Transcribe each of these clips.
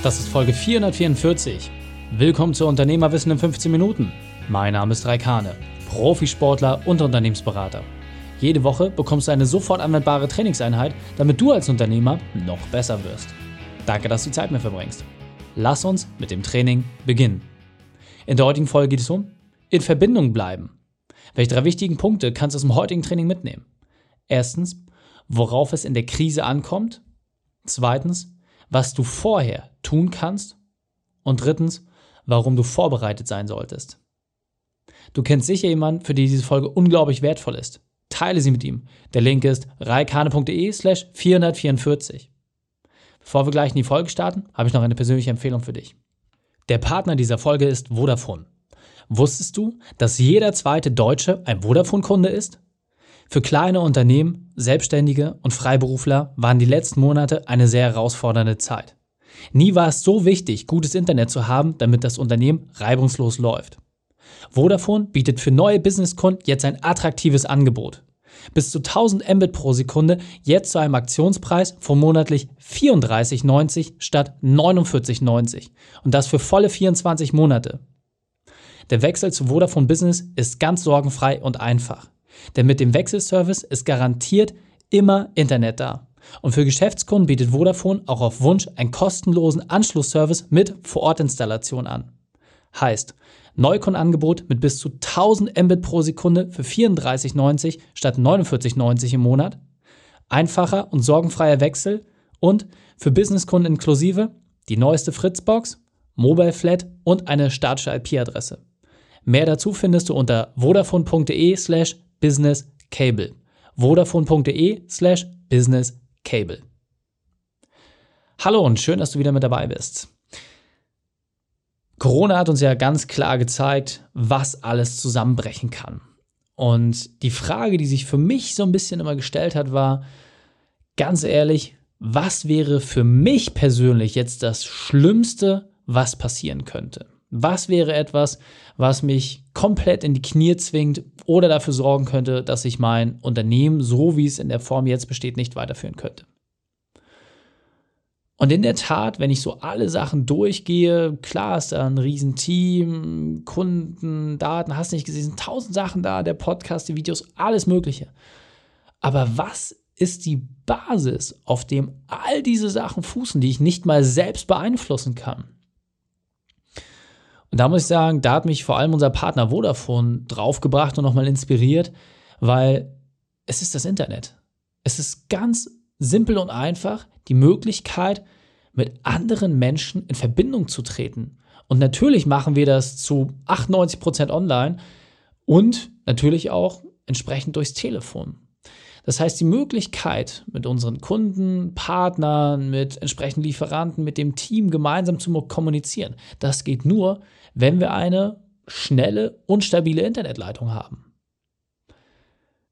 Das ist Folge 444. Willkommen zu Unternehmerwissen in 15 Minuten. Mein Name ist Raikane, Profisportler und Unternehmensberater. Jede Woche bekommst du eine sofort anwendbare Trainingseinheit, damit du als Unternehmer noch besser wirst. Danke, dass du Zeit mit verbringst. Lass uns mit dem Training beginnen. In der heutigen Folge geht es um in Verbindung bleiben. Welche drei wichtigen Punkte kannst du aus dem heutigen Training mitnehmen? Erstens, worauf es in der Krise ankommt. Zweitens, was du vorher tun kannst. Und drittens, warum du vorbereitet sein solltest. Du kennst sicher jemanden, für den diese Folge unglaublich wertvoll ist. Teile sie mit ihm. Der Link ist reikane.de slash 444. Bevor wir gleich in die Folge starten, habe ich noch eine persönliche Empfehlung für dich. Der Partner dieser Folge ist Vodafone. Wusstest du, dass jeder zweite Deutsche ein Vodafone-Kunde ist? Für kleine Unternehmen, Selbstständige und Freiberufler waren die letzten Monate eine sehr herausfordernde Zeit. Nie war es so wichtig, gutes Internet zu haben, damit das Unternehmen reibungslos läuft. Vodafone bietet für neue Businesskunden jetzt ein attraktives Angebot. Bis zu 1000 Mbit pro Sekunde, jetzt zu einem Aktionspreis von monatlich 34,90 statt 49,90 und das für volle 24 Monate. Der Wechsel zu Vodafone Business ist ganz sorgenfrei und einfach. Denn mit dem Wechselservice ist garantiert immer Internet da. Und für Geschäftskunden bietet Vodafone auch auf Wunsch einen kostenlosen Anschlussservice mit Vorortinstallation an. Heißt, Neukundenangebot mit bis zu 1000 Mbit pro Sekunde für 34,90 statt 49,90 im Monat, einfacher und sorgenfreier Wechsel und für Businesskunden inklusive die neueste Fritzbox, Mobile Flat und eine statische IP-Adresse. Mehr dazu findest du unter vodafone.de slash businesscable. vodafone.de slash businesscable. Hallo und schön, dass du wieder mit dabei bist. Corona hat uns ja ganz klar gezeigt, was alles zusammenbrechen kann. Und die Frage, die sich für mich so ein bisschen immer gestellt hat, war, ganz ehrlich, was wäre für mich persönlich jetzt das Schlimmste, was passieren könnte? Was wäre etwas, was mich komplett in die Knie zwingt oder dafür sorgen könnte, dass ich mein Unternehmen, so wie es in der Form jetzt besteht, nicht weiterführen könnte? Und in der Tat, wenn ich so alle Sachen durchgehe, klar ist da ein Riesenteam, Kunden, Daten, hast nicht gesehen, tausend Sachen da, der Podcast, die Videos, alles Mögliche. Aber was ist die Basis, auf dem all diese Sachen fußen, die ich nicht mal selbst beeinflussen kann? Und da muss ich sagen, da hat mich vor allem unser Partner Vodafone draufgebracht und nochmal inspiriert, weil es ist das Internet. Es ist ganz simpel und einfach die Möglichkeit, mit anderen Menschen in Verbindung zu treten. Und natürlich machen wir das zu 98 Prozent online und natürlich auch entsprechend durchs Telefon. Das heißt, die Möglichkeit, mit unseren Kunden, Partnern, mit entsprechenden Lieferanten, mit dem Team gemeinsam zu kommunizieren, das geht nur, wenn wir eine schnelle und stabile Internetleitung haben.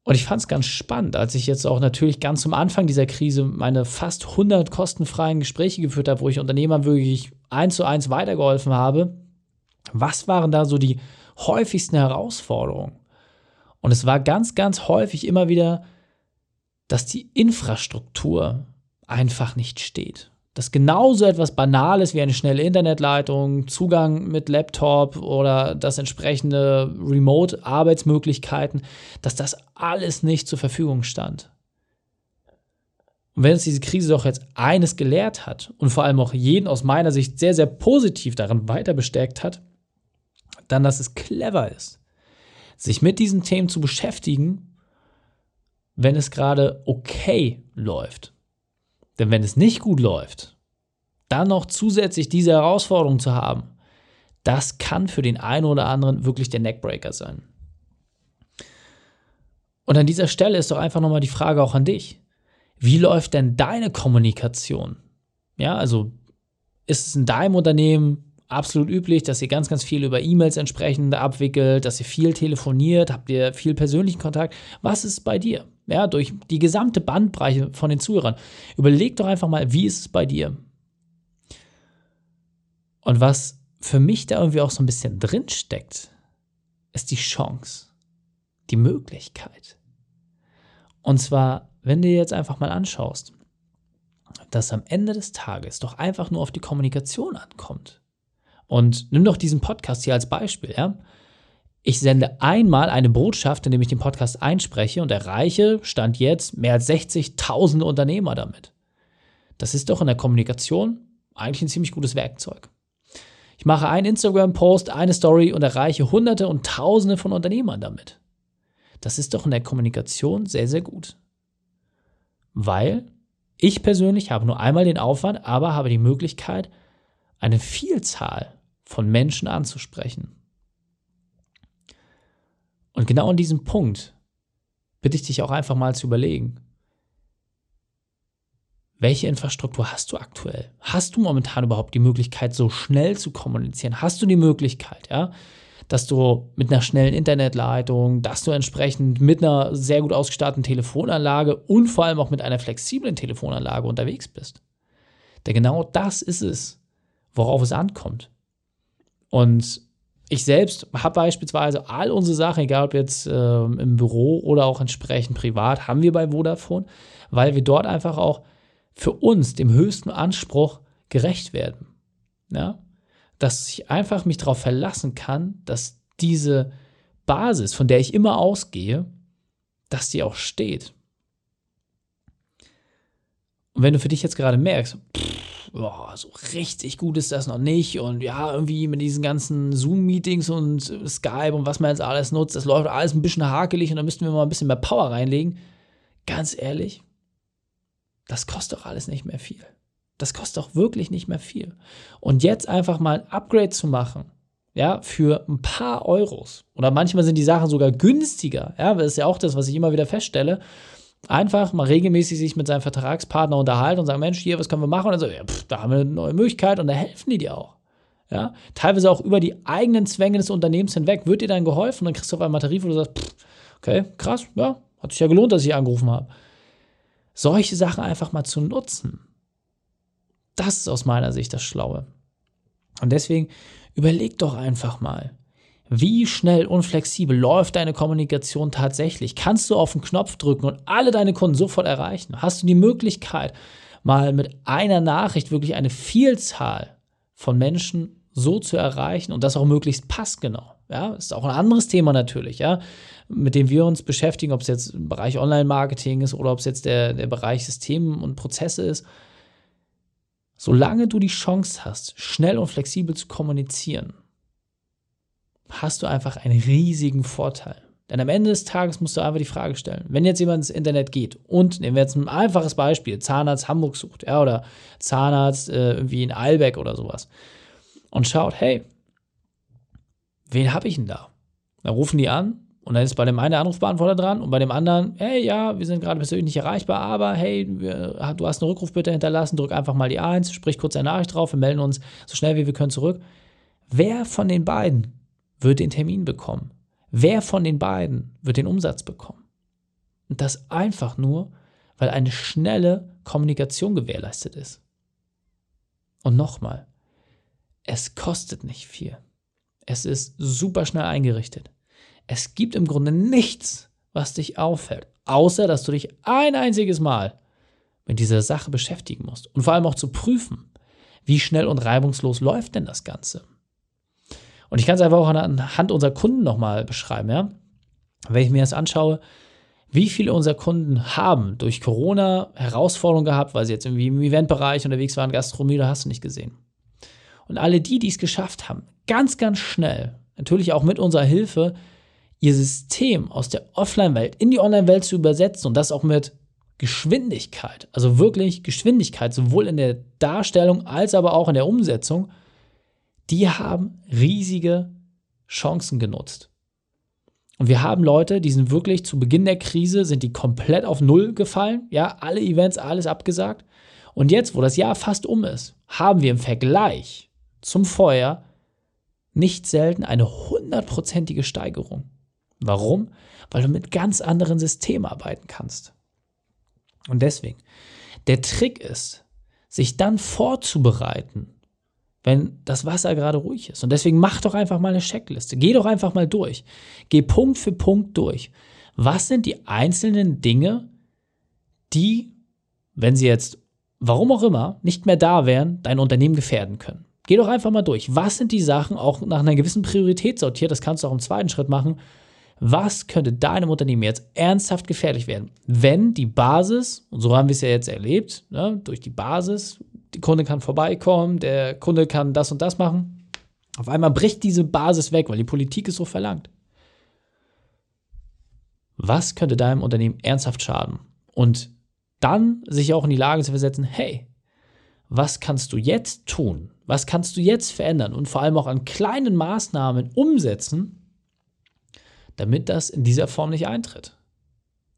Und ich fand es ganz spannend, als ich jetzt auch natürlich ganz zum Anfang dieser Krise meine fast 100 kostenfreien Gespräche geführt habe, wo ich Unternehmern wirklich eins zu eins weitergeholfen habe. Was waren da so die häufigsten Herausforderungen? Und es war ganz, ganz häufig immer wieder, dass die Infrastruktur einfach nicht steht dass genauso etwas Banales wie eine schnelle Internetleitung, Zugang mit Laptop oder das entsprechende Remote-Arbeitsmöglichkeiten, dass das alles nicht zur Verfügung stand. Und wenn uns diese Krise doch jetzt eines gelehrt hat und vor allem auch jeden aus meiner Sicht sehr, sehr positiv daran weiter bestärkt hat, dann, dass es clever ist, sich mit diesen Themen zu beschäftigen, wenn es gerade okay läuft. Denn wenn es nicht gut läuft, dann noch zusätzlich diese Herausforderung zu haben, das kann für den einen oder anderen wirklich der Neckbreaker sein. Und an dieser Stelle ist doch einfach nochmal die Frage auch an dich. Wie läuft denn deine Kommunikation? Ja, also ist es in deinem Unternehmen absolut üblich, dass ihr ganz, ganz viel über E-Mails entsprechend abwickelt, dass ihr viel telefoniert, habt ihr viel persönlichen Kontakt. Was ist bei dir? Ja, durch die gesamte Bandbreite von den Zuhörern. Überleg doch einfach mal, wie ist es bei dir? Und was für mich da irgendwie auch so ein bisschen drin steckt, ist die Chance, die Möglichkeit. Und zwar, wenn du dir jetzt einfach mal anschaust, dass am Ende des Tages doch einfach nur auf die Kommunikation ankommt. Und nimm doch diesen Podcast hier als Beispiel, ja. Ich sende einmal eine Botschaft, indem ich den Podcast einspreche und erreiche, stand jetzt, mehr als 60.000 Unternehmer damit. Das ist doch in der Kommunikation eigentlich ein ziemlich gutes Werkzeug. Ich mache einen Instagram-Post, eine Story und erreiche Hunderte und Tausende von Unternehmern damit. Das ist doch in der Kommunikation sehr, sehr gut. Weil ich persönlich habe nur einmal den Aufwand, aber habe die Möglichkeit, eine Vielzahl von Menschen anzusprechen. Und genau an diesem Punkt bitte ich dich auch einfach mal zu überlegen, welche Infrastruktur hast du aktuell? Hast du momentan überhaupt die Möglichkeit, so schnell zu kommunizieren? Hast du die Möglichkeit, ja, dass du mit einer schnellen Internetleitung, dass du entsprechend mit einer sehr gut ausgestatteten Telefonanlage und vor allem auch mit einer flexiblen Telefonanlage unterwegs bist? Denn genau das ist es, worauf es ankommt. Und ich selbst habe beispielsweise all unsere Sachen, egal ob jetzt äh, im Büro oder auch entsprechend privat, haben wir bei Vodafone, weil wir dort einfach auch für uns dem höchsten Anspruch gerecht werden. Ja? Dass ich einfach mich darauf verlassen kann, dass diese Basis, von der ich immer ausgehe, dass die auch steht. Und wenn du für dich jetzt gerade merkst, pff, boah, so richtig gut ist das noch nicht und ja, irgendwie mit diesen ganzen Zoom-Meetings und Skype und was man jetzt alles nutzt, das läuft alles ein bisschen hakelig und da müssten wir mal ein bisschen mehr Power reinlegen. Ganz ehrlich, das kostet doch alles nicht mehr viel. Das kostet doch wirklich nicht mehr viel. Und jetzt einfach mal ein Upgrade zu machen, ja, für ein paar Euros. Oder manchmal sind die Sachen sogar günstiger. Ja, das ist ja auch das, was ich immer wieder feststelle. Einfach mal regelmäßig sich mit seinem Vertragspartner unterhalten und sagen, Mensch, hier, was können wir machen? Und dann so, ja, pff, da haben wir eine neue Möglichkeit und da helfen die dir auch. Ja, teilweise auch über die eigenen Zwänge des Unternehmens hinweg wird dir dann geholfen und dann kriegst du auf einmal Tarif, wo du sagst, pff, okay, krass, ja, hat sich ja gelohnt, dass ich angerufen habe solche Sachen einfach mal zu nutzen. Das ist aus meiner Sicht das Schlaue. Und deswegen überleg doch einfach mal, wie schnell und flexibel läuft deine Kommunikation tatsächlich? Kannst du auf den Knopf drücken und alle deine Kunden sofort erreichen? Hast du die Möglichkeit, mal mit einer Nachricht wirklich eine Vielzahl von Menschen so zu erreichen und das auch möglichst passgenau? Ja, ist auch ein anderes Thema natürlich, ja, mit dem wir uns beschäftigen, ob es jetzt im Bereich Online-Marketing ist oder ob es jetzt der, der Bereich Systeme und Prozesse ist. Solange du die Chance hast, schnell und flexibel zu kommunizieren, hast du einfach einen riesigen Vorteil. Denn am Ende des Tages musst du einfach die Frage stellen, wenn jetzt jemand ins Internet geht und nehmen wir jetzt ein einfaches Beispiel, Zahnarzt Hamburg sucht, ja, oder Zahnarzt äh, irgendwie in Eilbeck oder sowas und schaut, hey, wen habe ich denn da? Dann rufen die an und dann ist bei dem einen der Anrufbeantworter dran und bei dem anderen, hey, ja, wir sind gerade persönlich nicht erreichbar, aber hey, wir, du hast eine Rückrufbitte hinterlassen, drück einfach mal die 1, sprich kurz eine Nachricht drauf, wir melden uns so schnell wie wir können zurück. Wer von den beiden wird den Termin bekommen? Wer von den beiden wird den Umsatz bekommen? Und das einfach nur, weil eine schnelle Kommunikation gewährleistet ist. Und nochmal, es kostet nicht viel. Es ist super schnell eingerichtet. Es gibt im Grunde nichts, was dich auffällt, außer dass du dich ein einziges Mal mit dieser Sache beschäftigen musst und vor allem auch zu prüfen, wie schnell und reibungslos läuft denn das Ganze. Und ich kann es einfach auch anhand unserer Kunden nochmal beschreiben, ja. Wenn ich mir das anschaue, wie viele unserer Kunden haben durch Corona Herausforderungen gehabt, weil sie jetzt irgendwie im Eventbereich unterwegs waren, Gastronomie, da hast du nicht gesehen. Und alle die, die es geschafft haben, ganz, ganz schnell, natürlich auch mit unserer Hilfe, ihr System aus der Offline-Welt in die Online-Welt zu übersetzen und das auch mit Geschwindigkeit, also wirklich Geschwindigkeit, sowohl in der Darstellung als aber auch in der Umsetzung, die haben riesige Chancen genutzt. Und wir haben Leute, die sind wirklich zu Beginn der Krise, sind die komplett auf Null gefallen. Ja, alle Events, alles abgesagt. Und jetzt, wo das Jahr fast um ist, haben wir im Vergleich zum Vorjahr nicht selten eine hundertprozentige Steigerung. Warum? Weil du mit ganz anderen Systemen arbeiten kannst. Und deswegen, der Trick ist, sich dann vorzubereiten, wenn das Wasser gerade ruhig ist. Und deswegen mach doch einfach mal eine Checkliste. Geh doch einfach mal durch. Geh Punkt für Punkt durch. Was sind die einzelnen Dinge, die, wenn sie jetzt warum auch immer, nicht mehr da wären, dein Unternehmen gefährden können. Geh doch einfach mal durch. Was sind die Sachen, auch nach einer gewissen Priorität sortiert, das kannst du auch im zweiten Schritt machen. Was könnte deinem Unternehmen jetzt ernsthaft gefährlich werden, wenn die Basis, und so haben wir es ja jetzt erlebt, ne, durch die Basis, der Kunde kann vorbeikommen, der Kunde kann das und das machen, auf einmal bricht diese Basis weg, weil die Politik es so verlangt. Was könnte deinem Unternehmen ernsthaft schaden? Und dann sich auch in die Lage zu versetzen, hey, was kannst du jetzt tun? Was kannst du jetzt verändern und vor allem auch an kleinen Maßnahmen umsetzen, damit das in dieser Form nicht eintritt?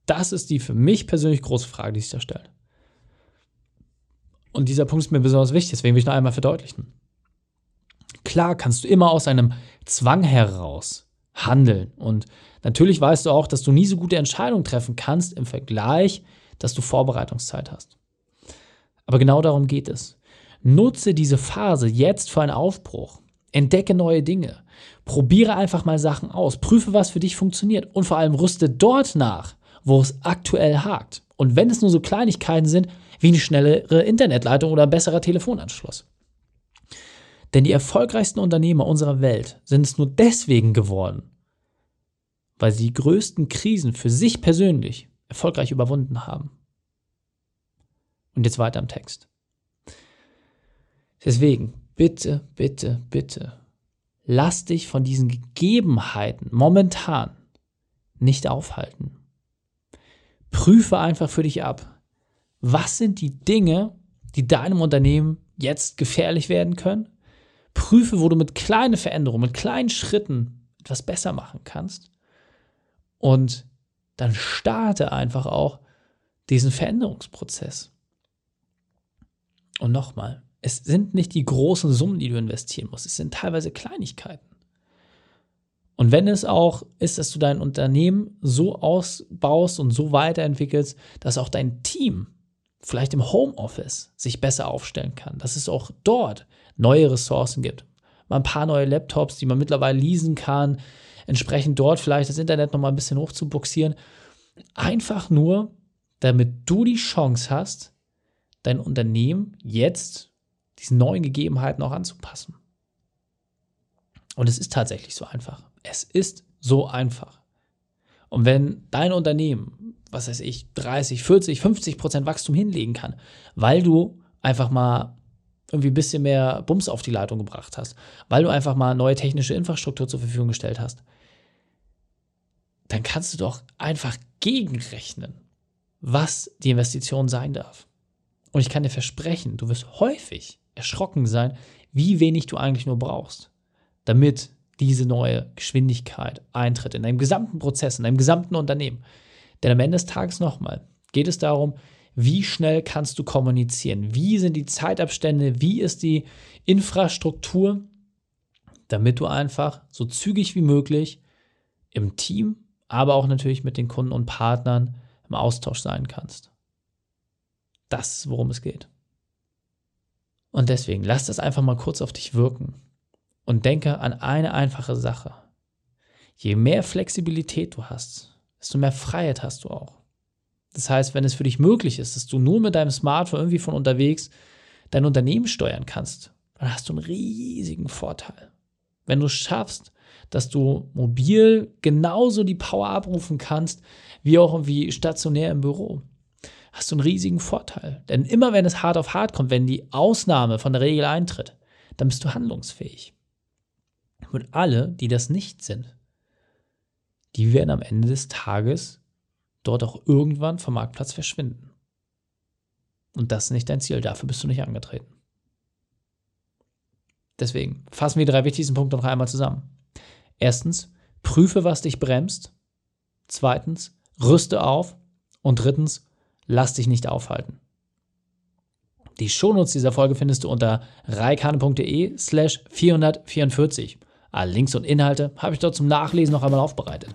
Das ist die für mich persönlich große Frage, die sich da stellt. Und dieser Punkt ist mir besonders wichtig, deswegen will ich noch einmal verdeutlichen. Klar kannst du immer aus einem Zwang heraus handeln. Und natürlich weißt du auch, dass du nie so gute Entscheidungen treffen kannst im Vergleich, dass du Vorbereitungszeit hast. Aber genau darum geht es. Nutze diese Phase jetzt für einen Aufbruch. Entdecke neue Dinge. Probiere einfach mal Sachen aus. Prüfe, was für dich funktioniert. Und vor allem rüste dort nach, wo es aktuell hakt. Und wenn es nur so Kleinigkeiten sind, wie eine schnellere Internetleitung oder ein besserer Telefonanschluss. Denn die erfolgreichsten Unternehmer unserer Welt sind es nur deswegen geworden, weil sie die größten Krisen für sich persönlich erfolgreich überwunden haben. Und jetzt weiter im Text. Deswegen, bitte, bitte, bitte, lass dich von diesen Gegebenheiten momentan nicht aufhalten. Prüfe einfach für dich ab, was sind die Dinge, die deinem Unternehmen jetzt gefährlich werden können Prüfe, wo du mit kleinen Veränderungen, mit kleinen Schritten etwas besser machen kannst. Und dann starte einfach auch diesen Veränderungsprozess. Und nochmal, es sind nicht die großen Summen, die du investieren musst, es sind teilweise Kleinigkeiten. Und wenn es auch ist, dass du dein Unternehmen so ausbaust und so weiterentwickelst, dass auch dein Team vielleicht im Homeoffice sich besser aufstellen kann, dass es auch dort neue Ressourcen gibt. Mal ein paar neue Laptops, die man mittlerweile leasen kann, entsprechend dort vielleicht das Internet noch mal ein bisschen hoch zu buxieren. Einfach nur, damit du die Chance hast, dein Unternehmen jetzt diesen neuen Gegebenheiten auch anzupassen. Und es ist tatsächlich so einfach. Es ist so einfach. Und wenn dein Unternehmen, was weiß ich, 30, 40, 50 Prozent Wachstum hinlegen kann, weil du einfach mal irgendwie ein bisschen mehr Bums auf die Leitung gebracht hast, weil du einfach mal neue technische Infrastruktur zur Verfügung gestellt hast, dann kannst du doch einfach gegenrechnen, was die Investition sein darf. Und ich kann dir versprechen, du wirst häufig erschrocken sein, wie wenig du eigentlich nur brauchst, damit diese neue Geschwindigkeit eintritt in deinem gesamten Prozess, in deinem gesamten Unternehmen. Denn am Ende des Tages nochmal geht es darum, wie schnell kannst du kommunizieren? Wie sind die Zeitabstände? Wie ist die Infrastruktur? Damit du einfach so zügig wie möglich im Team, aber auch natürlich mit den Kunden und Partnern im Austausch sein kannst. Das ist, worum es geht. Und deswegen lass das einfach mal kurz auf dich wirken und denke an eine einfache Sache. Je mehr Flexibilität du hast, desto mehr Freiheit hast du auch. Das heißt, wenn es für dich möglich ist, dass du nur mit deinem Smartphone irgendwie von unterwegs dein Unternehmen steuern kannst, dann hast du einen riesigen Vorteil. Wenn du es schaffst, dass du mobil genauso die Power abrufen kannst, wie auch irgendwie stationär im Büro, hast du einen riesigen Vorteil. Denn immer wenn es hart auf hart kommt, wenn die Ausnahme von der Regel eintritt, dann bist du handlungsfähig. Und alle, die das nicht sind, die werden am Ende des Tages dort auch irgendwann vom Marktplatz verschwinden. Und das ist nicht dein Ziel, dafür bist du nicht angetreten. Deswegen fassen wir die drei wichtigsten Punkte noch einmal zusammen. Erstens, prüfe, was dich bremst. Zweitens, rüste auf. Und drittens, lass dich nicht aufhalten. Die Shownotes dieser Folge findest du unter reikane.de slash 444. Alle Links und Inhalte habe ich dort zum Nachlesen noch einmal aufbereitet.